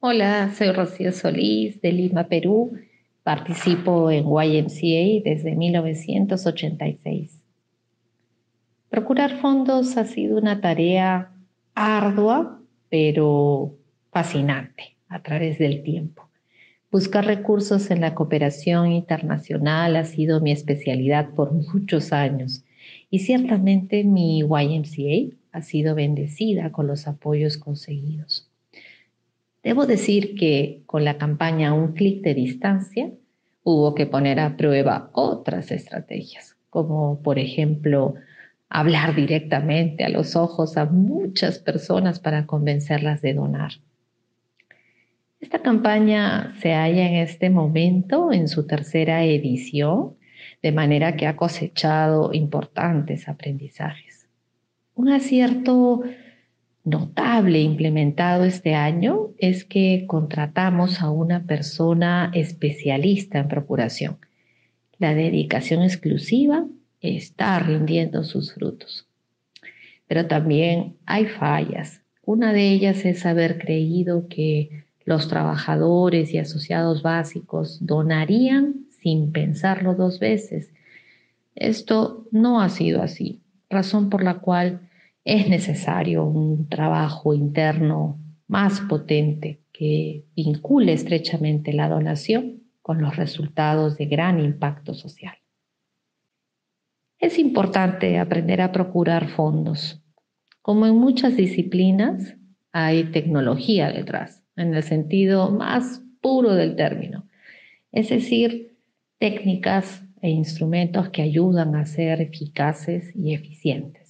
Hola, soy Rocío Solís de Lima, Perú. Participo en YMCA desde 1986. Procurar fondos ha sido una tarea ardua, pero fascinante a través del tiempo. Buscar recursos en la cooperación internacional ha sido mi especialidad por muchos años y ciertamente mi YMCA ha sido bendecida con los apoyos conseguidos. Debo decir que con la campaña Un clic de distancia hubo que poner a prueba otras estrategias, como por ejemplo hablar directamente a los ojos a muchas personas para convencerlas de donar. Esta campaña se halla en este momento en su tercera edición, de manera que ha cosechado importantes aprendizajes. Un acierto notable implementado este año es que contratamos a una persona especialista en procuración. La dedicación exclusiva está rindiendo sus frutos. Pero también hay fallas. Una de ellas es haber creído que los trabajadores y asociados básicos donarían sin pensarlo dos veces. Esto no ha sido así, razón por la cual es necesario un trabajo interno más potente que vincule estrechamente la donación con los resultados de gran impacto social. Es importante aprender a procurar fondos. Como en muchas disciplinas, hay tecnología detrás, en el sentido más puro del término, es decir, técnicas e instrumentos que ayudan a ser eficaces y eficientes.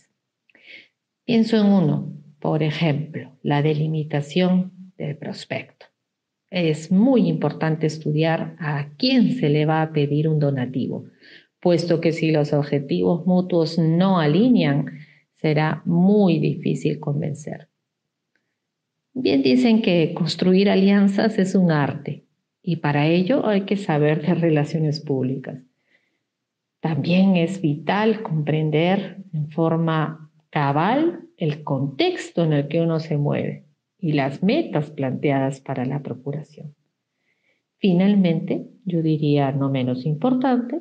Pienso en uno, por ejemplo, la delimitación del prospecto. Es muy importante estudiar a quién se le va a pedir un donativo, puesto que si los objetivos mutuos no alinean, será muy difícil convencer. Bien dicen que construir alianzas es un arte y para ello hay que saber de relaciones públicas. También es vital comprender en forma cabal el contexto en el que uno se mueve y las metas planteadas para la procuración. Finalmente, yo diría no menos importante,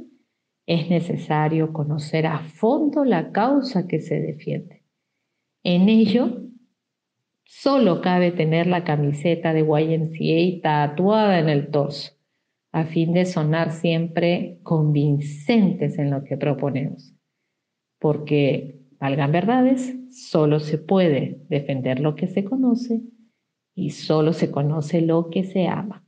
es necesario conocer a fondo la causa que se defiende. En ello, solo cabe tener la camiseta de YMCA tatuada en el torso, a fin de sonar siempre convincentes en lo que proponemos. Porque Valgan verdades, solo se puede defender lo que se conoce y solo se conoce lo que se ama.